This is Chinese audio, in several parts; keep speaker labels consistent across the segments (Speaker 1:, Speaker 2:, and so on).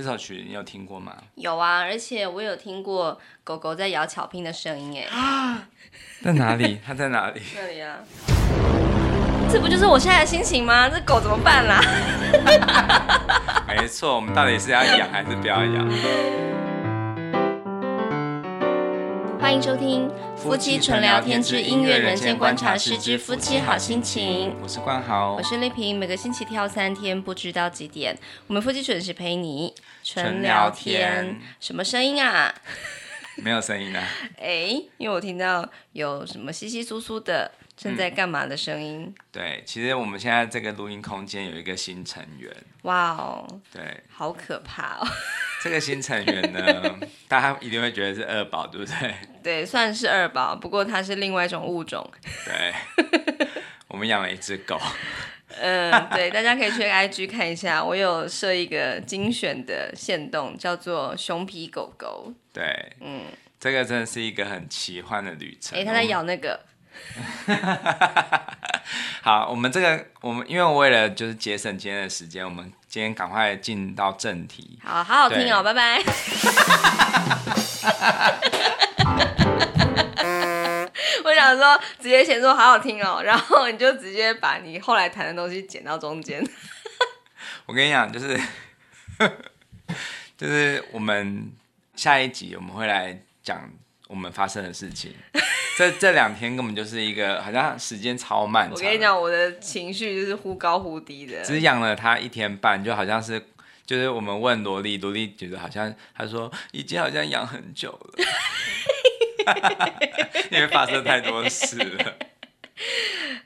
Speaker 1: 这首曲你有听过吗？
Speaker 2: 有啊，而且我有听过狗狗在咬巧拼的声音哎。
Speaker 1: 在哪里？它在哪里？
Speaker 2: 这里啊。这不就是我现在的心情吗？这狗怎么办啦？
Speaker 1: 没错，我们到底是要养还是不要养？
Speaker 2: 欢迎收听《夫妻纯聊天之音乐人间观察室之夫妻好心情》。
Speaker 1: 我是冠豪，
Speaker 2: 我是丽萍。每个星期挑三天，不知道几点，我们夫妻准时陪你纯聊天。什么声音啊？
Speaker 1: 没有声音啊。
Speaker 2: 哎，因为我听到有什么稀稀疏疏的。正在干嘛的声音？
Speaker 1: 嗯？对，其实我们现在这个录音空间有一个新成员。
Speaker 2: 哇哦！
Speaker 1: 对，
Speaker 2: 好可怕哦。
Speaker 1: 这个新成员呢，大家一定会觉得是二宝，对不对？
Speaker 2: 对，算是二宝，不过它是另外一种物种。
Speaker 1: 对，我们养了一只狗。
Speaker 2: 嗯，对，大家可以去 IG 看一下，我有设一个精选的线动，叫做“熊皮狗狗”。
Speaker 1: 对，嗯，这个真的是一个很奇幻的旅程。
Speaker 2: 哎，它在咬那个。
Speaker 1: 好，我们这个，我们因为我为了就是节省今天的时间，我们今天赶快进到正题。
Speaker 2: 好，好好听哦，拜拜。我想说，直接先说好好听哦，然后你就直接把你后来谈的东西剪到中间。
Speaker 1: 我跟你讲，就是就是我们下一集我们会来讲我们发生的事情。这这两天根本就是一个好像时间超漫长。
Speaker 2: 我跟你讲，我的情绪就是忽高忽低的。
Speaker 1: 只养了它一天半，就好像是，就是我们问萝莉，萝莉觉得好像，她说已经好像养很久了，因为发生太多事了。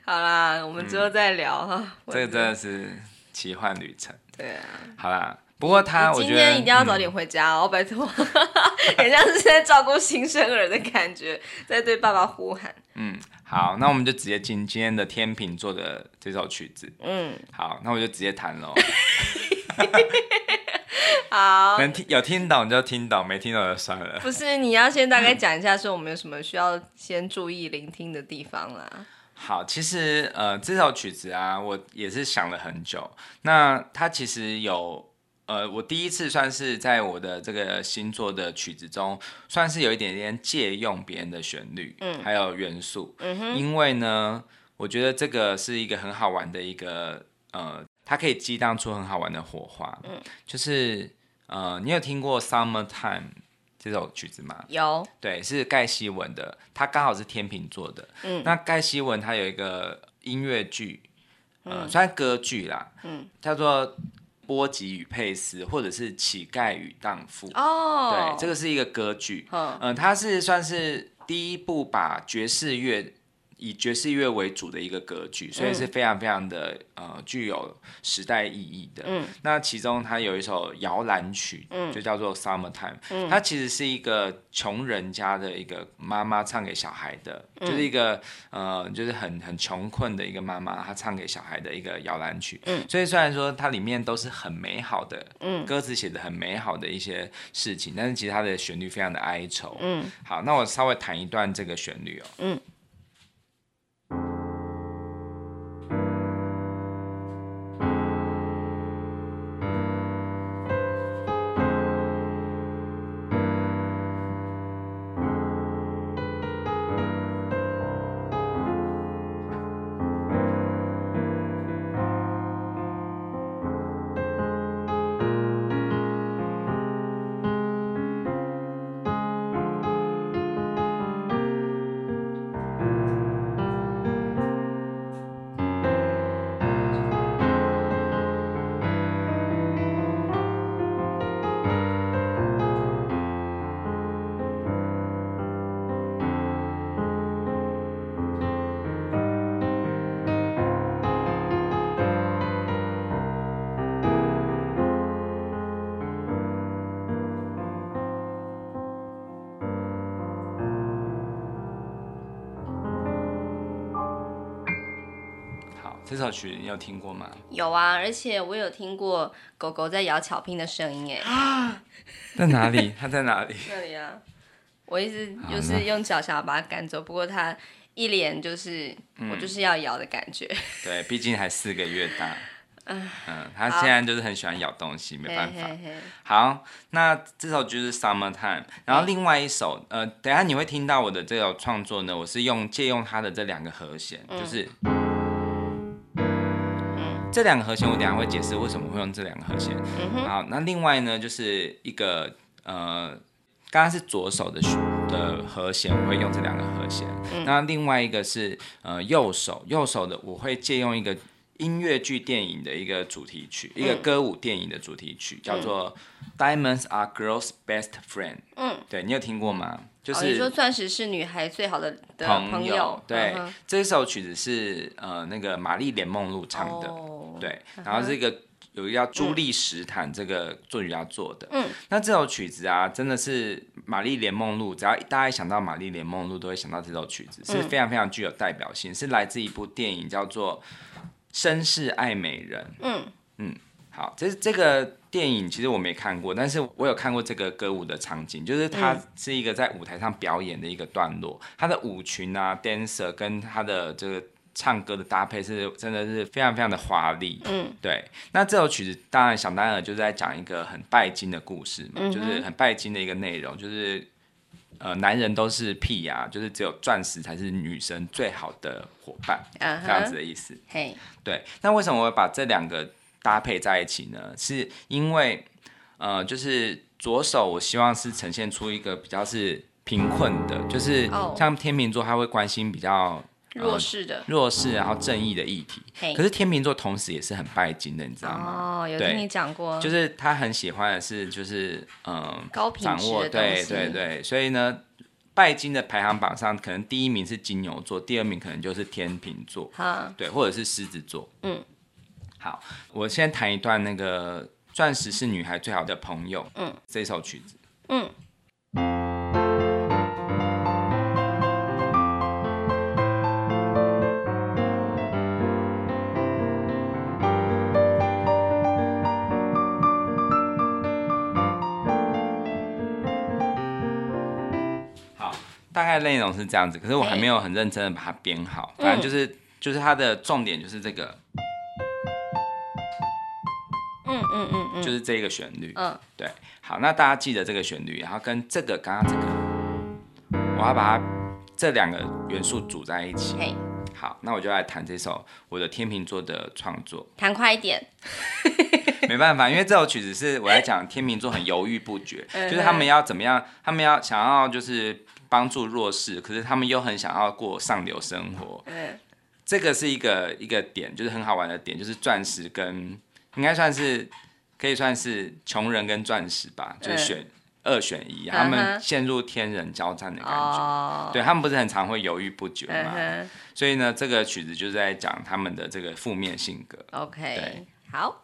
Speaker 2: 好啦，我们之后再聊哈。
Speaker 1: 嗯、这个真的是奇幻旅程。
Speaker 2: 对啊。
Speaker 1: 好啦。不过他，我觉得
Speaker 2: 今天一定要早点回家哦，嗯、拜托，很像是在照顾新生儿的感觉，在对爸爸呼喊。
Speaker 1: 嗯，好，那我们就直接进今天的天秤座的这首曲子。嗯，好，那我就直接弹喽。
Speaker 2: 好，
Speaker 1: 能听有听懂就听懂，没听懂就算了。
Speaker 2: 不是，你要先大概讲一下，说我们有什么需要先注意聆听的地方啦。
Speaker 1: 好，其实呃，这首曲子啊，我也是想了很久。那它其实有。呃，我第一次算是在我的这个星座的曲子中，算是有一点点借用别人的旋律，嗯，还有元素，嗯哼，因为呢，我觉得这个是一个很好玩的一个，呃，它可以激荡出很好玩的火花，嗯，就是，呃，你有听过《Summertime》这首曲子吗？
Speaker 2: 有，
Speaker 1: 对，是盖希文的，他刚好是天秤座的，嗯，那盖希文他有一个音乐剧，呃，算歌剧啦，嗯，叫做。波吉与佩斯，或者是乞丐与荡妇。哦，对，这个是一个歌剧。嗯，呃，它是算是第一部把爵士乐。以爵士乐为主的一个歌剧，所以是非常非常的呃具有时代意义的。嗯，那其中它有一首摇篮曲，嗯，就叫做《Summertime》。嗯，它其实是一个穷人家的一个妈妈唱给小孩的，嗯、就是一个呃就是很很穷困的一个妈妈，她唱给小孩的一个摇篮曲。嗯，所以虽然说它里面都是很美好的，嗯，歌词写的很美好的一些事情，但是其实它的旋律非常的哀愁。嗯，好，那我稍微弹一段这个旋律哦。嗯。这首曲你有听过吗？
Speaker 2: 有啊，而且我有听过狗狗在咬巧拼的声音哎。
Speaker 1: 在哪里？它在哪里？
Speaker 2: 这里啊！我一直就是用脚想要把它赶走，不过它一脸就是、嗯、我就是要咬的感觉。
Speaker 1: 对，毕竟还四个月大。嗯，他现在就是很喜欢咬东西，没办法。
Speaker 2: 嘿嘿嘿
Speaker 1: 好，那这首就是 Summertime，然后另外一首，呃，等下你会听到我的这首创作呢，我是用借用它的这两个和弦，嗯、就是，嗯、这两个和弦，我等下会解释为什么会用这两个和弦。嗯、好，那另外呢，就是一个呃，刚刚是左手的的和弦，我会用这两个和弦。嗯、那另外一个是呃右手，右手的我会借用一个。音乐剧电影的一个主题曲，嗯、一个歌舞电影的主题曲，叫做《Diamonds Are Girls' Best Friend》。嗯，对，你有听过吗？就是、哦、你说钻石是女孩最好的的朋友。对，嗯、这首曲子是呃那个玛丽莲梦露唱的。哦、对，然后这个有一个叫朱莉史坦这个作曲家做的。嗯，那这首曲子啊，真的是玛丽莲梦露，只要大家一想到玛丽莲梦露，都会想到这首曲子，是非常非常具有代表性，是来自一部电影叫做。绅士爱美人，嗯。嗯，好，这这个电影其实我没看过，但是我有看过这个歌舞的场景，就是它是一个在舞台上表演的一个段落，它的舞裙啊，dancer 跟它的这个唱歌的搭配是真的是非常非常的华丽，嗯，对。那这首曲子当然想当然就是在讲一个很拜金的故事嘛，就是很拜金的一个内容，就是。呃，男人都是屁呀、啊，就是只有钻石才是女生最好的伙伴，uh huh. 这样子的意思。嘿，对。那为什么我会把这两个搭配在一起呢？是因为，呃，就是左手我希望是呈现出一个比较是贫困的，就是像天秤座他会关心比较。弱势的弱势，然后正义的议题。可是天秤座同时也是很拜金的，你知道吗？哦，oh, 有听你讲过。就是他很喜欢的是，就是嗯，高品质的东西。对对对，所以呢，拜金的排行榜上，可能第一名是金牛座，第二名可能就是天秤座。对，或者是狮子座。嗯，好，我先弹一段那个《钻石是女孩最好的朋友》。嗯，这首曲子。嗯。概内容是这样子，可是我还没有很认真的把它编好。反正就是，嗯、就是它的重点就是这个，嗯嗯嗯嗯，就是这个旋律。嗯，对。好，那大家记得这个旋律，然后跟这个刚刚这个，我要把它这两个元素组在一起。好，那我就来弹这首我的天秤座的创作。弹快一点。没办法，因为这首曲子是我来讲天秤座很犹豫不决，就是他们要怎么样，他们要想要就是。帮助弱势，可是他们又很想要过上流生活。嗯，这个是一个一个点，就是很好玩的点，就是钻石跟应该算是可以算是穷人跟钻石吧，就是选二选一，他们陷入天人交战的感觉。对，他们不是很常会犹豫不决嘛？所以呢，这个曲子就是在讲他们的这个负面性格。OK，对，好。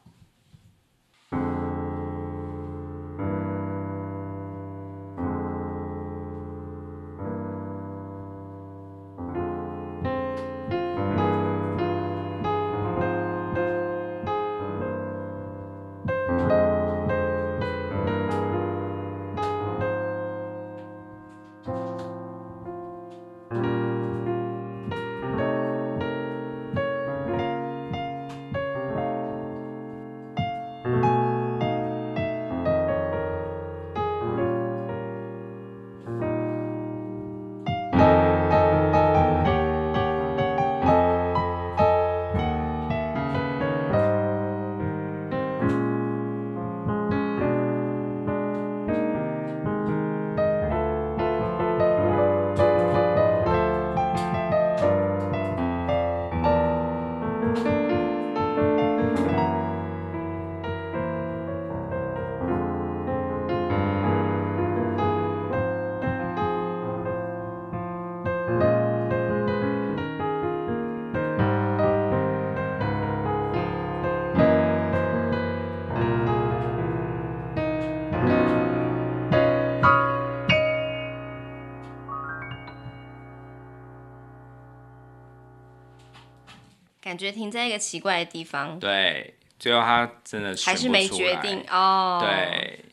Speaker 1: 感觉停在一个奇怪的地方。对，最后他真的还是没决定哦。对，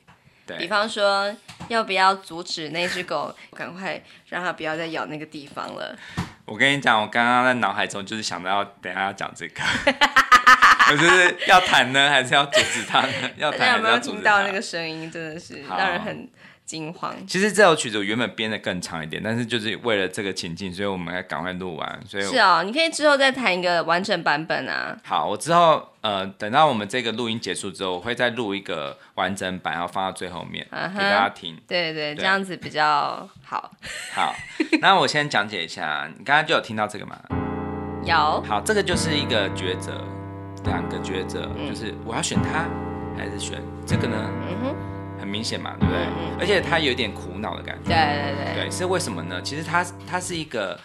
Speaker 1: 对。比方说，要不要阻止那只狗，赶快让它不要再咬那个地方了。我跟你讲，我刚刚在脑海中就是想到要等下要讲这个。我就是要弹呢，还是要阻止他呢？要弹 还是要阻止？
Speaker 2: 有没有听到那个声音？真的是让人很。惊慌。
Speaker 1: 其实这首曲子我原本编的更长一点，但是就是为了这个情境，所以我们要赶快录完。所以
Speaker 2: 是哦，你可以之后再弹一个完整版本啊。
Speaker 1: 好，我之后呃等到我们这个录音结束之后，我会再录一个完整版，然后放到最后面、uh huh、给大家听。
Speaker 2: 对对，对，这样子比较好。
Speaker 1: 好，那我先讲解一下，你刚刚就有听到这个吗？
Speaker 2: 有。
Speaker 1: 好，这个就是一个抉择，两个抉择，嗯、就是我要选它还是选这个呢？嗯哼。很明显嘛，对不对？嗯、而且他有点苦恼的感觉。
Speaker 2: 对对对。
Speaker 1: 对，是为什么呢？其实他他是一个，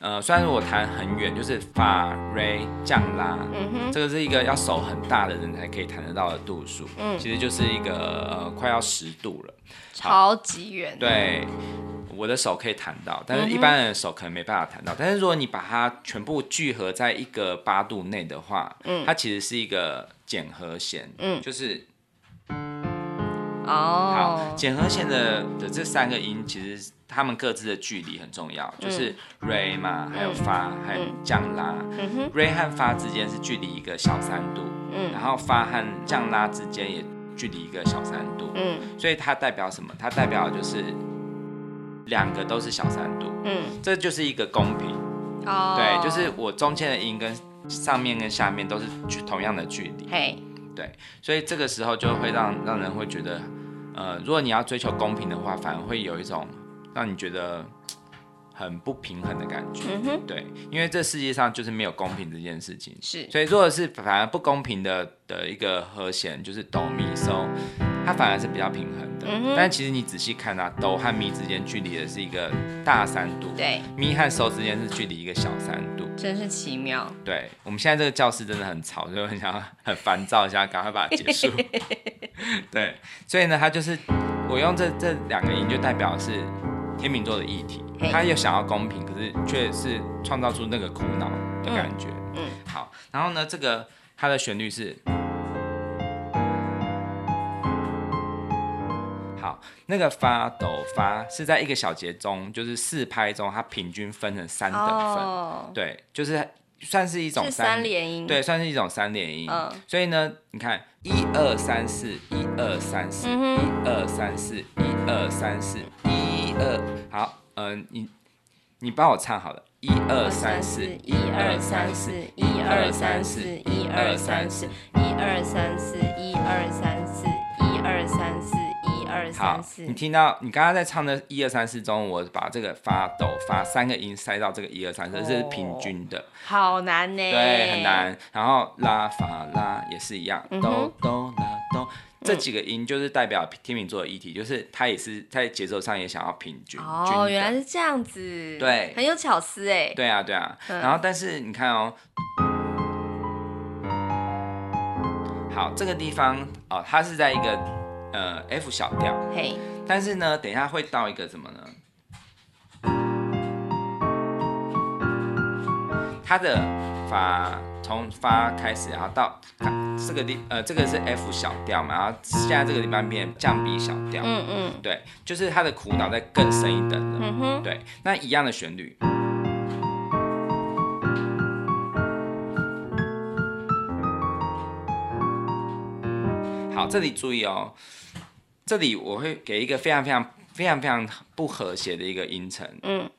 Speaker 1: 呃，虽然说我弹很远，就是发、瑞、降、拉，嗯哼，这个是一个要手很大的人才可以弹得到的度数。嗯，其实就是一个呃快要十度了，
Speaker 2: 超级远。
Speaker 1: 对，我的手可以弹到，但是一般人的手可能没办法弹到。嗯、但是如果你把它全部聚合在一个八度内的话，嗯，它其实是一个减和弦，嗯，就是。
Speaker 2: 哦，
Speaker 1: 好，减和弦的的这三个音，其实它们各自的距离很重要，就是 Re 嘛，还有发，还有降拉。Re 和发之间是距离一个小三度，嗯，然后发和降拉之间也距离一个小三度，嗯，所以它代表什么？它代表就是两个都是小三度，嗯，这就是一个公平，哦，对，就是我中间的音跟上面跟下面都是同样的距离，嘿，对，所以这个时候就会让让人会觉得。呃，如果你要追求公平的话，反而会有一种让你觉得很不平衡的感觉。嗯哼，对，因为这世界上就是没有公平这件事情。是，所以如果是反而不公平的的一个和弦，就是哆咪嗦，它反而是比较平衡的。但其实你仔细看啊，哆和咪之间距离的是一个大三度，对，咪和嗦之间是距离一个小三度。
Speaker 2: 真是奇妙。
Speaker 1: 对，我们现在这个教室真的很吵，所以我很想要很烦躁一下，赶快把它结束。对，所以呢，它就是我用这这两个音，就代表是天秤座的议题。他又想要公平，可是却是创造出那个苦恼的感觉。嗯，嗯好，然后呢，这个它的旋律是，好，那个发抖发是在一个小节中，就是四拍中，它平均分成三等份。哦、对，就是。算是一种三，
Speaker 2: 三连音，
Speaker 1: 对，算是一种三连音。嗯，所以呢，你看，一二三四，一二三四，一二三四，一二三四，一二，好，嗯，你你帮我唱好了，一二三四，一二三四，一二三四，一二三四，一二三四，一二三四，一二三四。好，你听到你刚刚在唱的一二三四中，我把这个发抖发三个音塞到这个一二三四，这是平均的，
Speaker 2: 好难呢。
Speaker 1: 对，很难。然后拉法拉也是一样，哆哆拉哆，这几个音就是代表天秤座的议题，就是它也是在节奏上也想要平均。
Speaker 2: 哦，原来是这样子。
Speaker 1: 对，
Speaker 2: 很有巧思哎。
Speaker 1: 对啊，对啊。然后，但是你看哦，好，这个地方哦，它是在一个。呃，F 小调，嘿。但是呢，等一下会到一个什么呢？它的发从发开始，然后到这个地，呃，这个是 F 小调嘛，然后现在这个地方变降 B 小调，嗯嗯，对，就是它的苦恼再更深一等了，嗯哼，对，那一样的旋律。好，这里注意哦。这里我会给一个非常非常非常非常不和谐的一个音程。嗯，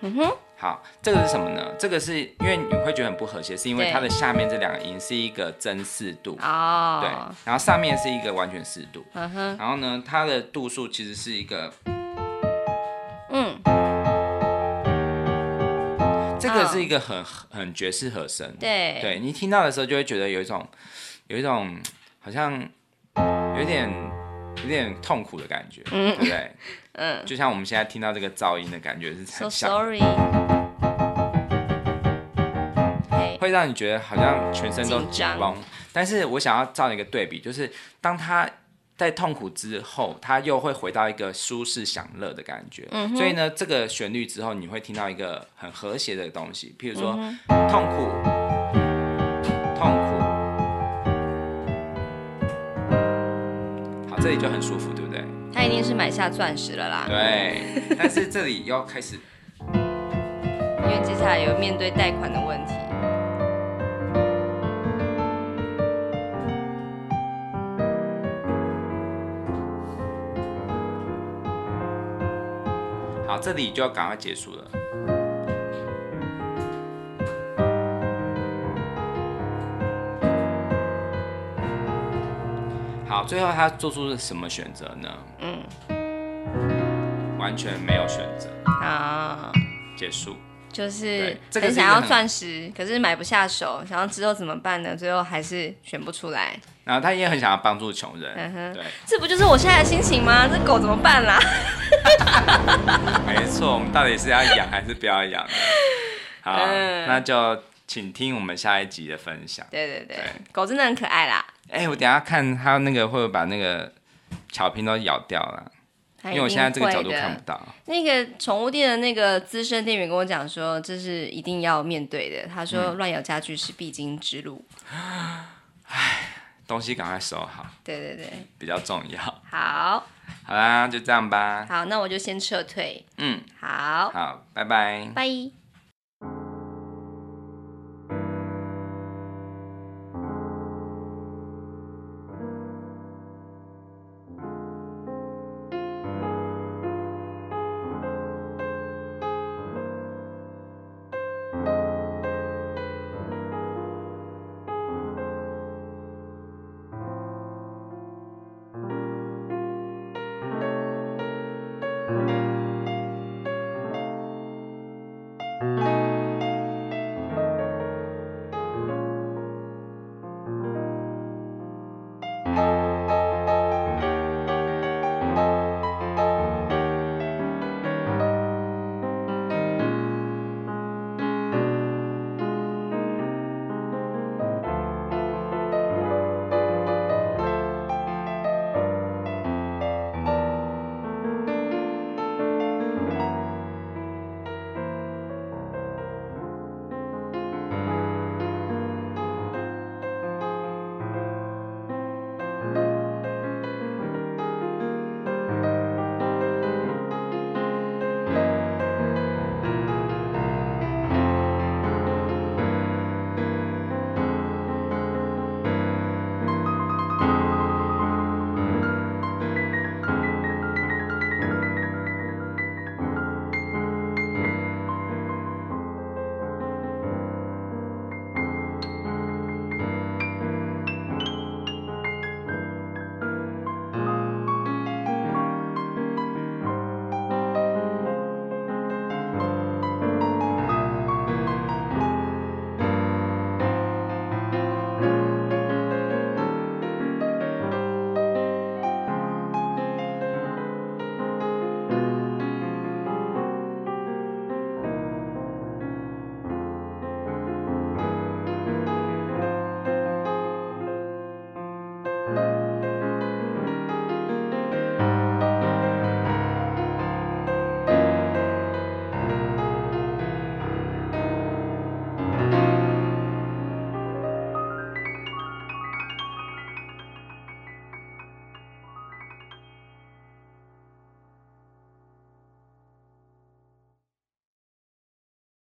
Speaker 1: 嗯哼。好，这个是什么呢？这个是因为你会觉得很不和谐，是因为它的下面这两个音是一个真四度。哦。对。然后上面是一个完全四度。嗯哼。然后呢，它的度数其实是一个。嗯。这个是一个很很爵士和声。对。对，你听到的时候就会觉得有一种有一种好像。有点有点痛苦的感觉，嗯、对不对？嗯，就像我们现在听到这个噪音的感觉是很像，So sorry，会让你觉得好像全身都紧绷。张但是我想要造一个对比，就是当他在痛苦之后，他又会回到一个舒适享乐的感觉。嗯，所以呢，这个旋律之后，你会听到一个很和谐的东西，譬如说、嗯、痛苦。这里就很舒服对不对？
Speaker 2: 他一定是买下钻石了啦。
Speaker 1: 对但是这里要开始。
Speaker 2: 因为接下来有面对贷款的问题。
Speaker 1: 好这里就要赶快结束了。好，最后他做出了什么选择呢？嗯，完全没有选择。啊，结束。
Speaker 2: 就是很想要钻石，可是买不下手，想要之后怎么办呢？最后还是选不出来。
Speaker 1: 然后他也很想要帮助穷人，嗯哼，对，
Speaker 2: 这不就是我现在的心情吗？这狗怎么办啦？
Speaker 1: 没错，我们到底是要养还是不要养呢？好，嗯、那就请听我们下一集的分享。
Speaker 2: 对对对，对狗真的很可爱啦。
Speaker 1: 哎、欸，我等下看它那个会不会把那个巧拼都咬掉了。因为我现在这个角度看不到。
Speaker 2: 那个宠物店的那个资深店员跟我讲说，这是一定要面对的。他说乱咬家具是必经之路。
Speaker 1: 唉，东西赶快收好。
Speaker 2: 对对对，
Speaker 1: 比较重要。
Speaker 2: 好，
Speaker 1: 好啦，就这样吧。
Speaker 2: 好，那我就先撤退。
Speaker 1: 嗯，
Speaker 2: 好，
Speaker 1: 好，拜拜。
Speaker 2: 拜。